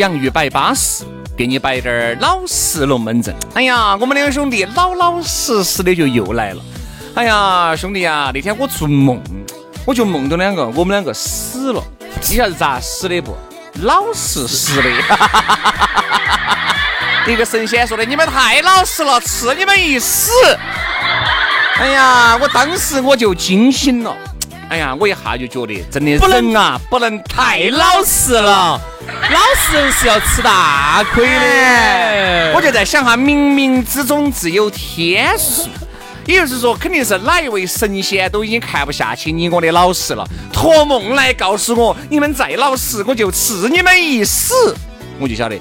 洋芋摆巴适，给你摆点儿老实龙门阵。哎呀，我们两个兄弟老老实实的就又来了。哎呀，兄弟啊，那天我做梦，我就梦到两个，我们两个死了。你晓得咋死的不？老实实的。一个神仙说的，你们太老实了，赐你们一死。哎呀，我当时我就惊醒了。哎呀，我一下就觉得，真的人啊，不能太老实了。老实人是要吃大亏的。我就在想哈，冥冥之中自有天数，也就是说，肯定是哪一位神仙都已经看不下去你我的老实了，托梦来告诉我，你们再老实，我就赐你们一死。我就晓得，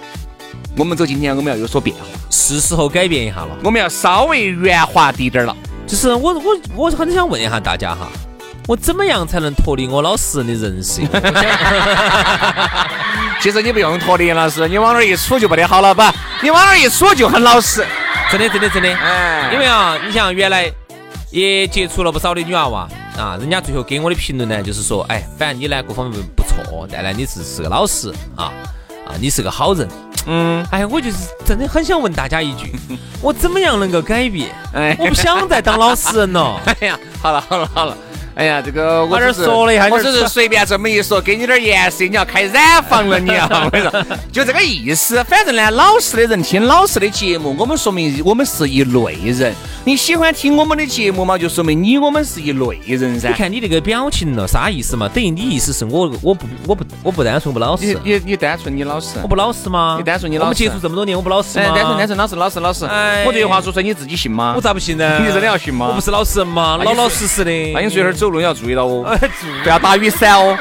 我们走今天我们要有所变化，是时候改变一下了。我们要稍微圆滑滴点儿了。就是我我我很想问一下大家哈。我怎么样才能脱离我老实人的人设？其实你不用脱离老师，你往那儿一杵就不得好了，不？你往那儿一杵就很老实，真的真的真的。哎，因为啊，你像原来也接触了不少的女娃娃啊，人家最后给我的评论呢，就是说，哎，反正你呢各方面不错，但呢你是是个老实啊啊，你是个好人。嗯，哎，我就是真的很想问大家一句，我怎么样能够改变？哎，我不想再当老实人了。哎呀，好了好了好了。哎呀，这个我只是说了一下，我只是随便这么一说，给你点颜色，你要开染房了，你啊，我跟你说，就这个意思。反正呢，老实的人听老实的节目，我们说明我们是一类人。你喜欢听我们的节目嘛？就说明你我们是一类人噻。你看你这个表情了，啥意思嘛？等于你意思是我我不我不我不单纯不老实。你你你单纯你老实？我不老实吗？你单纯你老实？我们接触这么多年，我不老实吗？单纯单纯老实老实老实。哎，我这句话说出来你自己信吗？我咋不信呢？你真的要信吗？我不是老实人吗？老老实实的。那你随会儿走路你要注意到哦。不要打雨伞哦，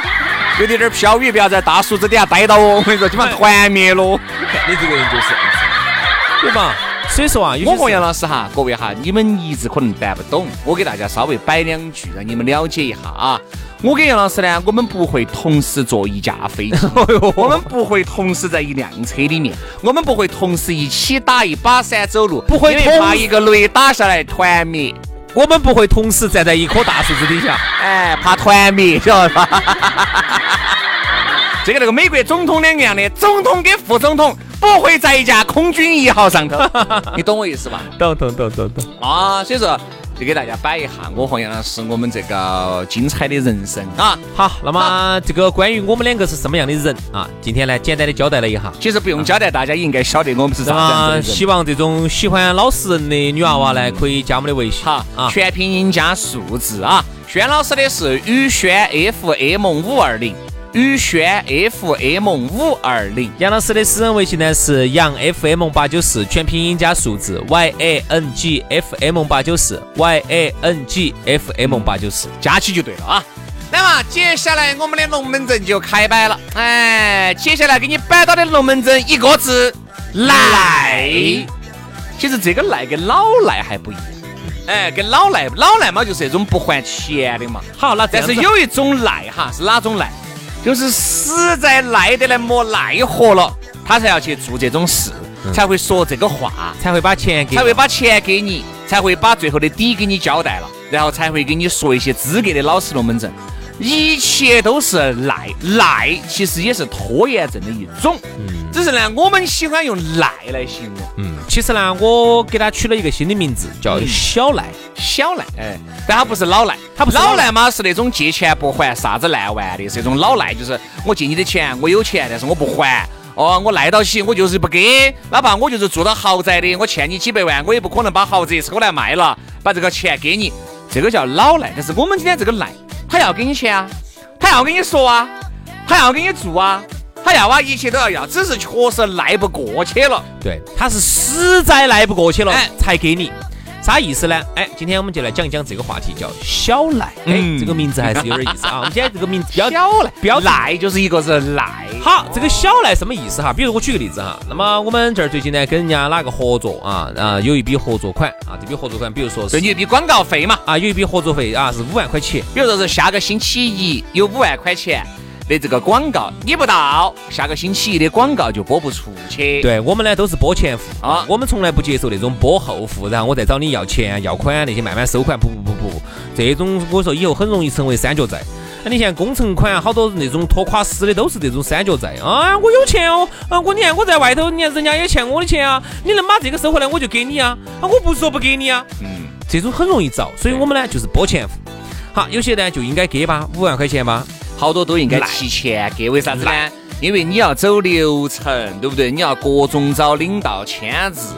有点点飘雨，不要在大树子底下待到哦。我跟你说，基本上团灭了。你这个人就是，对吧？所以说啊，我和杨老师哈，各位哈，你们一直可能办不懂，我给大家稍微摆两句，让你们了解一下啊。我跟杨老师呢，我们不会同时坐一架飞机，我们不会同时在一辆车里面，我们不会同时一起打一把伞走路，不会怕一个雷打下来团灭。我们不会同时站在一棵大树子底下，哎，怕团灭，晓得吧？这个那个美国总统两个样的，总统跟副总统不会在一架空军一号上头，你懂我意思吧？懂懂懂懂懂啊！所以说。就给大家摆一下，我和杨老师我们这个精彩的人生啊。好，那么这个关于我们两个是什么样的人啊？今天呢，简单的交代了一下。其实不用交代，大家也应该晓得我们是啥样人。希望这种喜欢老实人的女娃娃呢，可以加我们的微信。好啊，全拼音加数字啊。轩老师的是宇轩 FM 五二零。宇轩 FM 五二零，杨老师的私人微信呢是杨 FM 八九四，全拼音加数字 Y A N G F M 八九四 Y A N G F M 八九四，加起就对了啊。那么接下来我们的龙门阵就开摆了，哎，接下来给你摆到的龙门阵一个字赖。其实这个赖跟老赖还不一样，哎，跟老赖老赖嘛就是那种不还钱的嘛。好，那但是有一种赖哈是哪种赖？就是实在耐得来没奈何了，他才要去做这种事，才会说这个话，才会把钱给，才会把钱给你，才会把最后的底给你交代了，然后才会给你说一些资格的老实龙门阵。一切都是赖赖，其实也是拖延症的一种。嗯，只是呢，我们喜欢用赖来形容。嗯，其实呢，我给他取了一个新的名字，叫小赖。小赖，哎，但他不是老赖，他不是老赖嘛，是那种借钱不还，啥子烂完的，是那种老赖，就是我借你的钱，我有钱，但是我不还。哦，我赖到起，我就是不给，哪怕我就是住到豪宅的，我欠你几百万，我也不可能把豪宅抽来卖了，把这个钱给你，这个叫老赖。但是我们今天这个赖，他要给你钱啊，他要给你说啊，他要给你住啊，他要啊，一切都要要，只是确实赖不过去了。对，他是实在赖不过去了，才给你。啥意思呢？哎，今天我们就来讲一讲这个话题，叫小赖。哎，这个名字还是有点意思啊。我们今天这个名字小赖，标赖就是一个是赖。好，这个小赖什么意思哈？比如我举个例子哈，那么我们这儿最近呢跟人家哪个合作啊？啊，有一笔合作款啊，这笔合作款，比如说是一笔广告费嘛啊，有一笔合作费啊是五万块钱。比如说是下个星期一有五万块钱。的这个广告你不到，下个星期一的广告就播不出去。对我们呢都是播前付啊，我们从来不接受那种播后付，然后我再找你要钱要款那些慢慢收款。不不不不，这种我说以后很容易成为三角债。那你像工程款好多那种拖垮死的都是这种三角债啊！我有钱哦，啊我你看我在外头，你看人家也欠我的钱啊，你能把这个收回来我就给你啊，啊我不是说不给你啊，嗯，这种很容易遭，所以我们呢就是播前付。好，有些呢就应该给吧，五万块钱吧。好多都应该提前给，为啥子呢？因为你要走流程，对不对？你要各种找领导签字，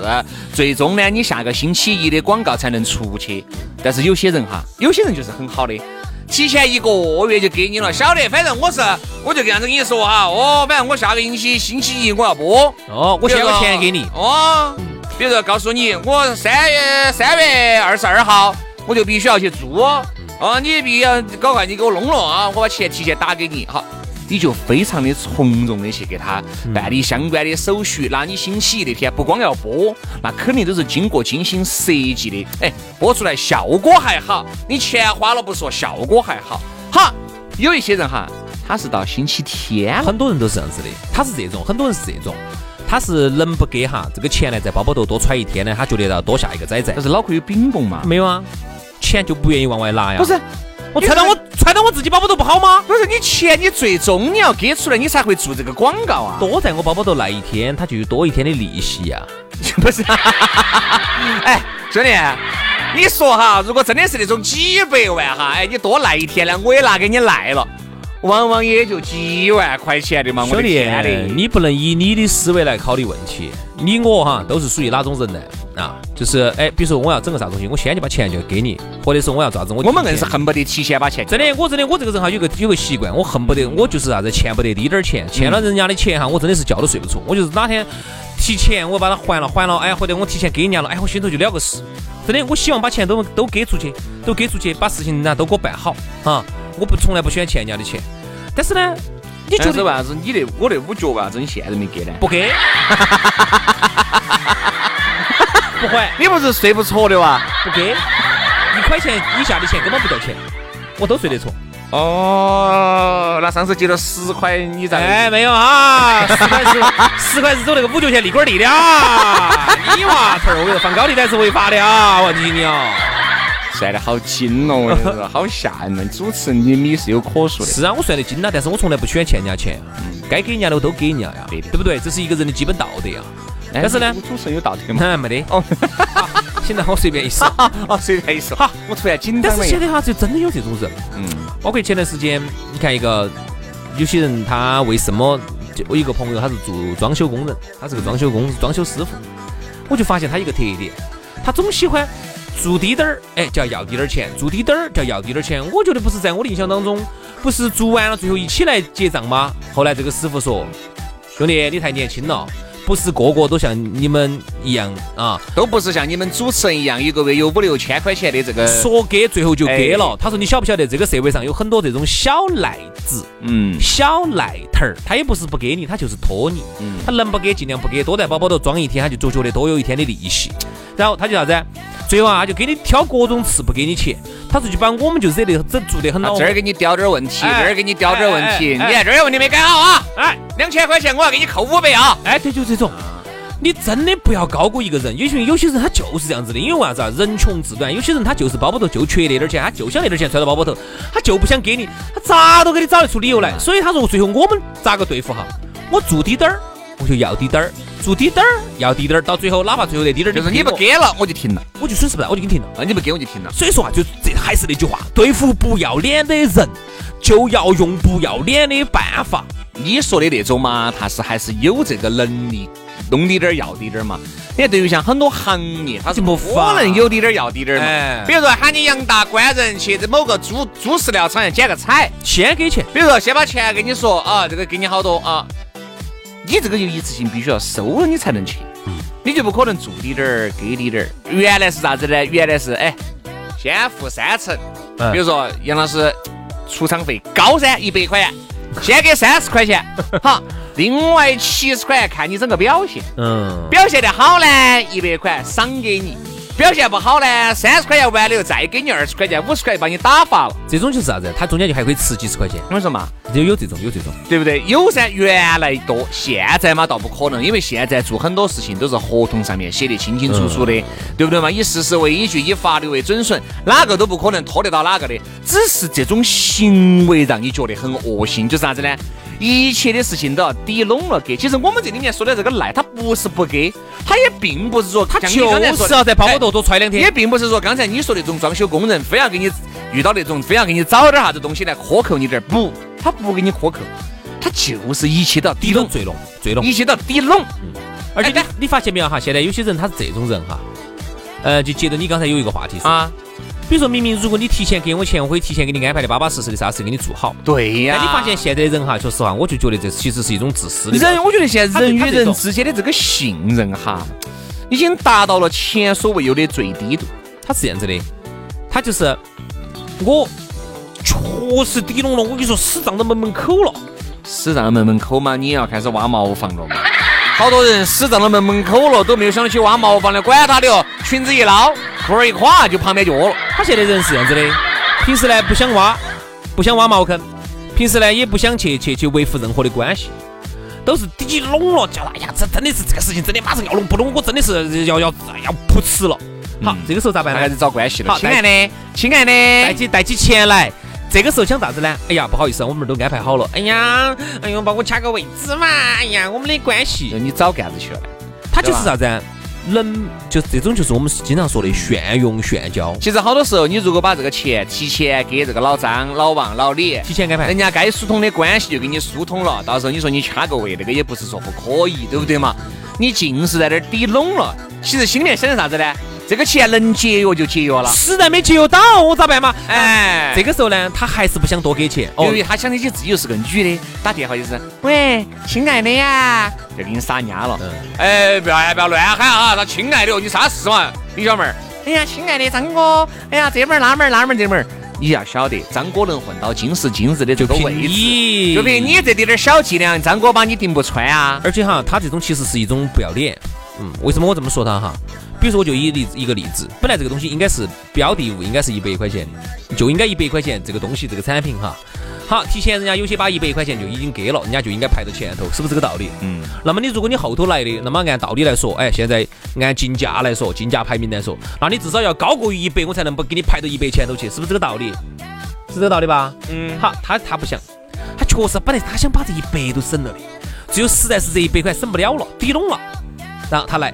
最终呢，你下个星期一的广告才能出去。但是有些人哈，有些人就是很好的，提前一个月就给你了，晓得，反正我是，我就这样子跟你说哈，哦，反正我下个星期星期一我要播，哦，我先把钱给你，哦，比如说告诉你，我三月三月二十二号我就必须要去做。哦，你必须要搞快，你给我弄了啊！我把钱提前打给你，好，你就非常的从容的去给他办理相关的手续。那你星期一那天不光要播，那肯定都是经过精心设计的。哎，播出来效果还好，你钱花了不说，效果还好。好，有一些人哈，他是到星期天，很多人都是这样子的，他是这种，很多人是这种，他是能不给哈这个钱呢，在包包头多揣一天呢，他觉得要多下一个崽崽。但是脑壳有饼崩嘛？没有啊。钱就不愿意往外拿呀？不是，我揣到我揣到我自己包包头不好吗？不是，你钱你最终你要给出来，你才会做这个广告啊。多在我包包头赖一天，他就有多一天的利息呀。不是，哎，兄弟，你说哈，如果真的是那种几百万哈，哎，你多赖一天呢，我也拿给你赖了。往往也就几万块钱的嘛，兄弟，你不能以你的思维来考虑问题。你我哈都是属于哪种人呢？啊，就是哎，比如说我要整个啥东西，我先就把钱就给你，或者说我要咋子，我我们硬是恨不得提前把钱。真的，我真的我这个人哈有个有个习惯，我恨不得我就是啥子欠不得滴点儿钱，欠了人家的钱哈，我真的是觉都睡不着。我就是哪天提前我把它还了还了，哎，或者我提前给人家了，哎，我心头就了个事。真的，我希望把钱都都给出去，都给出去，把事情人家都给我办好啊。我不从来不喜欢欠人家的钱，但是呢，你觉得为啥子你那我那五角为啥子你现在没给呢？不给，不还。你不是睡不着的哇？不给，一块钱以下的钱根本不叫钱，我都睡得着。哦，那上次借了十块，你咋？哎，没有啊，十块是十块是走那个五角钱利滚利的啊！你娃头儿，我跟你说，放高利贷是违法的啊！我提醒你哦。算得好精哦，好吓人！主持人，你你是有可数的。是啊，我算得精啊，但是我从来不喜欢欠人家钱，该给人家的我都给人家呀，对不对？这是一个人的基本道德呀。但是呢，主持人有道德吗？没得。哦，现在我随便一说，哦，随便一说。好，我突然紧张了。但是现在哈，就真的有这种人。嗯。包括前段时间，你看一个有些人，他为什么？就我一个朋友，他是做装修工人，他是个装修工装修师傅，我就发现他一个特点，他总喜欢。做滴点儿，哎，就要要滴点儿钱；做滴点儿，就要要滴点儿钱。我觉得不是在我的印象当中，不是做完了最后一起来结账吗？后来这个师傅说：“兄弟，你太年轻了。”不是个个都像你们一样啊，都不是像你们主持人一样，一个月有五六千块钱的这个，说给最后就给了。他说你晓不晓得这个社会上有很多这种小赖子，嗯，小赖头儿，他也不是不给你，他就是拖你，嗯，他能不给尽量不给，多在包包头装一天，他就就觉得多有一天的利息，然后他就啥子？最后啊，就给你挑各种刺，不给你钱。他说就把我们就惹得整做得很恼这儿给你叼点问题，这儿给你叼点问题。你看这儿有问题没改好啊？哎，两千块钱我要给你扣五百啊！哎，对，就这种。你真的不要高估一个人。有些有些人他就是这样子的，因为为啥子啊？人穷志短。有些人他就是包包头就缺那点钱，他就想那点钱揣到包包头，他就不想给你，他咋都给你找得出理由来。所以他说最后我们咋个对付哈？我做滴点儿。我就要滴点儿，做滴点儿要滴点儿，到最后哪怕最后那滴点儿就是你不给给了我就停了，我，就损失不了，我就给你停了。啊你不给我就停了。所以说啊，就这还是那句话，对付不要脸的人，就要用不要脸的办法。你说的那种嘛，他是还是有这个能力弄滴点儿要滴点儿嘛。你看，对于像很多行业，他是就不可能有滴点儿要滴点儿哎嘛。比如说喊你杨大官人去某个猪猪饲料厂捡个彩，先给钱，比如说先把钱给你说啊，这个给你好多啊，你这个就一次性必须要收了你才能去，你就不可能做滴点儿给滴点儿。原来是啥子呢？原来是哎，先付三成，嗯比如说杨老师出场费高噻，一百块钱，先给三十块钱，好，另外七十块钱看你整个表现，嗯，表现得好呢，一百块赏给你。表现不好呢，三十块钱完了又再给你二十块钱，五十块钱把你打发了。这种就是啥子？他中间就还可以吃几十块钱，我说嘛，有有这种有这种。对不对？有噻，原来多，现在嘛倒不可能，因为现在做很多事情都是合同上面写得清清楚楚的，对不对嘛？以事实为依据，以法律为准绳，哪个都不可能拖得到哪个的。只是这种行为让你觉得很恶心，就是啥子呢？一切的事情都要抵拢了给。其实我们这里面说的这个赖，他不是不给，他也并不是说他就是要在包包头多揣两天也。并不是说刚才你说那种装修工人非要给你遇到那种非要给你找点啥子东西来克扣你点儿，不，他不给你克扣，他就是一切都要抵拢，最拢最拢，一切都要抵拢。而且你哎你发现没有哈？现在有些人他是这种人哈，呃，就接着你刚才有一个话题说，啊，比如说明明如果你提前给我钱，我可以提前给你安排的巴巴适适的啥事给你做好。对呀、但你发现现在的人哈，说实话，我就觉得这其实是一种自私的。人，我觉得现在人与人之间的这个信任哈，已经达到了前所未有的最低度。他是这样子的，他就是我确实抵拢了，我跟你说，死胀到门门口了。死胀到门门口嘛，你也要开始挖茅房了嘛。好多人死胀到门门口了，都没有想到去挖茅房的，管他的哦，裙子一捞，裤儿一垮就旁边就窝了。他现在人是这样子的，平时呢不想挖，不想挖茅坑，平时呢也不想去去去维护任何的关系，都是抵拢了，叫哎呀，这真的是这个事情真的马上要弄，不弄我真的是要要要扑哧了。好，这个时候咋办呢还？是找关系了。好亲爱的，亲爱的，带起带起钱来。这个时候想啥子呢？哎呀，不好意思，我们都安排好了。哎呀，哎呦，帮我掐个位置嘛。哎呀，我们的关系，你早干子去了？他就是啥子啊？能就这种就是我们经常说的炫用炫交，其实好多时候，你如果把这个钱提前给这个老张、老王、老李，提前安排人。家该疏通的关系就给你疏通了。到时候你说你掐个位，那个也不是说不可以，对不对嘛？你尽是在那儿抵拢了，其实心里面想的啥子呢？这个钱能节约就节约了。实在没节约到，我咋办嘛？哎，这个时候呢，他还是不想多给钱。哦由，于他想起自己又是个女的，打电话就是喂，亲爱的呀，就给你撒丫了。哎，不要不要乱喊啊！他亲爱的哦，你啥事嘛，李小妹儿？哎呀，亲爱的张哥，哎呀，这门儿那门儿那门儿这门儿，你要晓得，张哥能混到今时今日的这个位置，你就凭你这点点小伎俩，张哥把你顶不穿啊！而且哈，他这种其实是一种不要脸。嗯，为什么我这么说他哈？比如说，我就以例子一个例子，本来这个东西应该是标的物，应该是一百块钱，就应该一百块钱这个东西这个产品哈。好，提前人家有些把一百块钱就已经给了，人家就应该排到前头，是不是这个道理？嗯，那么你如果你后头来的，那么按道理来说，哎，现在按竞价来说，竞价排名来说，那你至少要高过于一百，我才能不给你排到一百前头去，是不是这个道理？是这个道理吧？嗯好，他他不想，他确实本来他想把这一百都省了的，只有实在是这一百块省不了了，抵拢了，然后他来，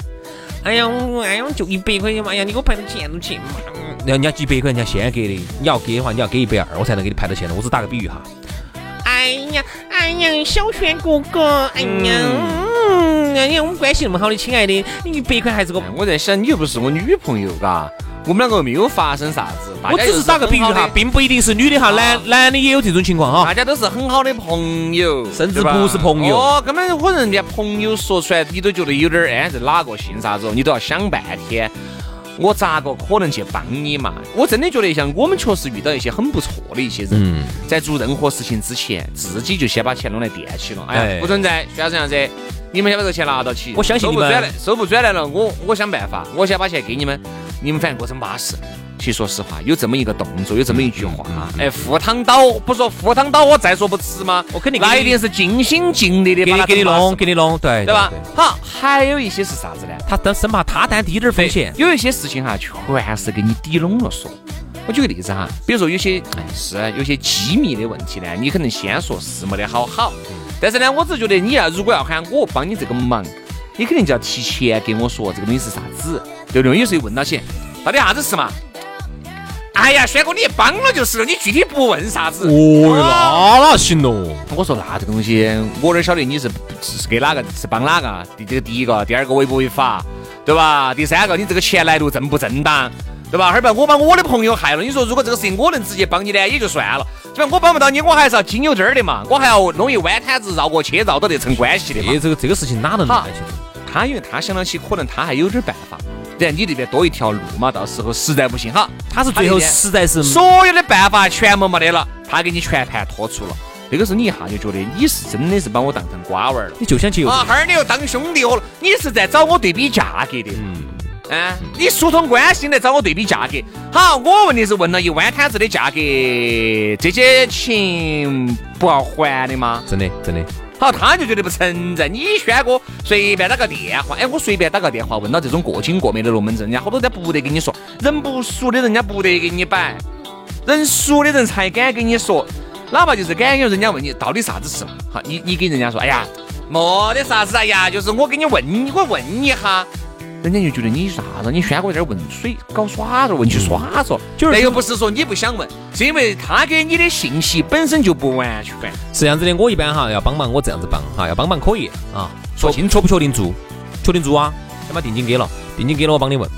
哎呀，我哎呀，就一百块钱嘛，哎呀，你给我排到前头去嘛。嗯人家几百块人家先给的，你要给的话，你要给一百二，我才能给你排到前头。我只打个比喻哈。哎呀，哎呀，小轩哥哥，哎呀，嗯，哎呀，我们关系那么好的，亲爱的，你一百块还是个，我在想，你又不是我女朋友，嘎，我们两个没有发生啥子，我只是打个比喻哈并不一定是女的哈，男男的也有这种情况哈。大家都是很好的朋友，甚至不是朋友哦，根本可能连朋友说出来，你都觉得有点儿哎，这哪个姓啥子哦，你都要想半天。我咋个可能去帮你嘛？我真的觉得像我们确实遇到一些很不错的一些人，嗯在做任何事情之前，自己就先把钱弄来垫起了。哎不存在，需要这样子，你们先把这个钱拿到起。我相信你们收不转来，收不转来了，我我想办法，我先把钱给你们，你们反正过成巴适。其实说实话，有这么一个动作，有这么一句话，哎，赴汤蹈不说赴汤蹈火，再说不迟吗？我肯定那一定是尽心尽力的把它给你弄，给你弄，对对吧？好，还有一些是啥子呢？他担生怕他担低点儿风险，有一些事情哈，全是给你抵拢了说。我举个例子哈，比如说有些哎是有些机密的问题呢，你可能先说是没得好好，但是呢，我只觉得你要如果要喊我帮你这个忙，你肯定就要提前给我说这个东西是啥子，对不对？有时候问到起，到底啥子事嘛？哎呀，轩哥，你帮了就是了，你具体不问啥子。哦，那哪行喽？我说那这个东西，我哪晓得你是是给哪个，是帮哪个？第这个第一个，第二个违不违法，对吧？第三个，你这个钱来路正不正当，对吧？哈儿把我把我的朋友害了，你说如果这个事情我能直接帮你呢，也就算了。这边我帮不到你，我还是要经有这儿的嘛，我还要弄一弯摊子绕过去，绕到这层关系的嘛。这个这个事情哪能好？他因为他想到起，可能他还有点办法。然你这边多一条路嘛，到时候实在不行哈，他是最后实在是所有的办法全部没得了，他给你全盘托出了。那个时候你一下就觉得你是真的是把我当成瓜娃儿了，你就想去啊，哈儿你又当兄弟了，你是在找我对比价格的，嗯，啊，你疏通关系来找我对比价格。好，我问的是问了一碗摊子的价格，这些钱不要还的吗？真的，真的。好，他就觉得不存在。你轩哥随便打个电话，哎，我随便打个电话问到这种过经过美的龙门阵，人家好多人不得跟你说，人不熟的人家不得给你摆，人熟的人才敢跟你说，哪怕就是敢有人家问你到底啥子事嘛，好，你你给人家说，哎呀，没得啥子，哎呀，就是我给你问你，我问你哈。人家就觉得你啥子？你轩哥在这儿问水搞耍着，问去耍着，那个不是说你不想问，是因为他给你的信息本身就不完全。是这样子的，我一般哈要帮忙，我这样子帮哈，要帮忙可以啊，说清确不确定住，确定住啊，先把定金给了，定金给了我帮你问。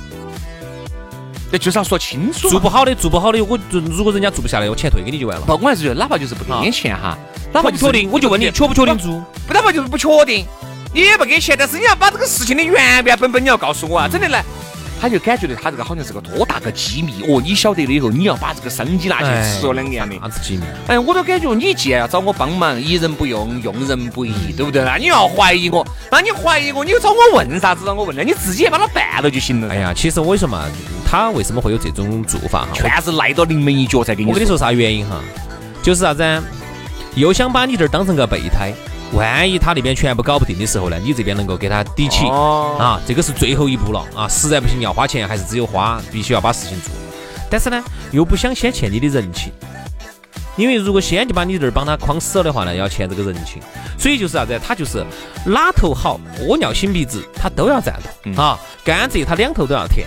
那就是要说清楚。做不好的，做不好的，我如果人家做不下来，我钱退给你就完了。不，我还是觉得哪怕就是不给你钱哈，哪怕不确定，我就问你确不确定做，哪怕就是不确定。你也不给钱，但是你要把这个事情的原原本本你要告诉我啊！真的来，他就感觉到他这个好像是个多大个机密哦！你晓得了以后，你要把这个生机拿去吃了两年的。啥子机密？哎，我都感觉你既然要找我帮忙，疑人不用，用人不疑，对不对？那你要怀疑我，那你怀疑我，你又找我问啥子？让我问呢？你自己也把它办了就行了。哎呀，其实我跟你说嘛，他为什么会有这种做法哈？全是赖到临门一脚才给你。我跟你说啥原因哈？就是啥子？又想把你这儿当成个备胎。万一他那边全部搞不定的时候呢，你这边能够给他抵起啊，这个是最后一步了啊！实在不行要花钱，还是只有花，必须要把事情做。但是呢，又不想先欠你的人情，因为如果先就把你这儿帮他框死了的话呢，要欠这个人情。所以就是啥子？他就是哪头好，屙尿擤鼻子，他都要占到啊！甘蔗他两头都要甜，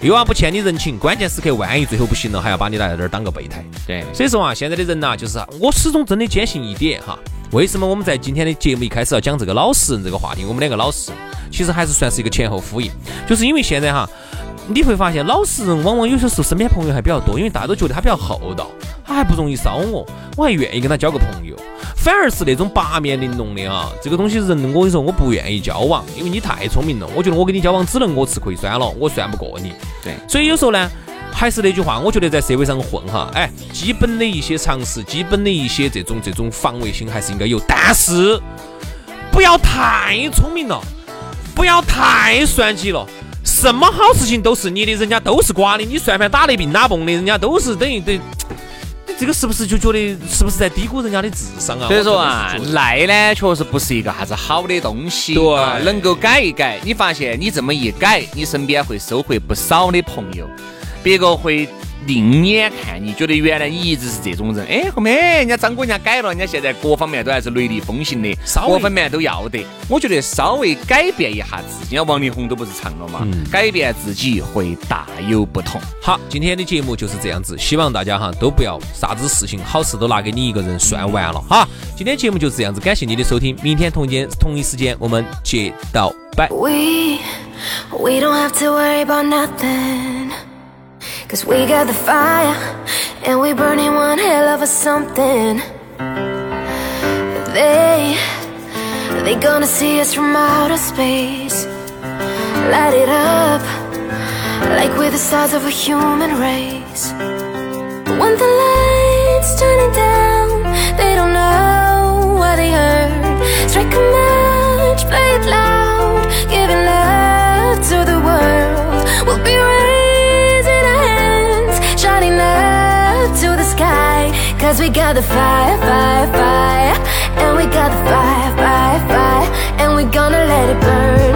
又要不欠你人情，关键时刻万一最后不行了，还要把你来这儿当个备胎。对，所以说啊，现在的人呐，就是我始终真的坚信一点哈。为什么我们在今天的节目一开始要讲这个老实人这个话题？我们两个老实，其实还是算是一个前后呼应，就是因为现在哈，你会发现老实人往往有些时候身边朋友还比较多，因为大家都觉得他比较厚道，他还不容易烧我，我还愿意跟他交个朋友。反而是那种八面玲珑的啊，这个东西人，我跟你说，我不愿意交往，因为你太聪明了，我觉得我跟你交往只能我吃亏算了，我算不过你。对，所以有时候呢。还是那句话，我觉得在社会上混哈，哎，基本的一些常识，基本的一些这种这种防卫心还是应该有，但是不要太聪明了，不要太算计了，什么好事情都是你的，人家都是瓜的，你算盘打得病打崩的，人家都是等于等，你这个是不是就觉得是不是在低估人家的智商啊？所以说啊，赖呢确实不是一个啥子好的东西，对，能够改一改，你发现你这么一改，你身边会收获不少的朋友。别个会另眼看你，觉得原来你一直是这种人。哎，后面人家张哥人家改了，人家现在各方面都还是雷厉风行的，各方面都要得。我觉得稍微改变一下自己，王力宏都不是唱了嘛，改变自己会大有不同。好，今天的节目就是这样子，希望大家哈都不要啥子事情好事都拿给你一个人算完了哈。今天节目就是这样子，感谢你的收听，明天同间同一时间我们接到拜。Cause we got the fire and we burning one hell of a something. They, they gonna see us from outer space. Light it up like we're the stars of a human race. When the lights turning down, they don't know what they heard. Strike a match, play it loud, Cause we got the fire, fire, fire. And we got the fire, fire, fire. And we gonna let it burn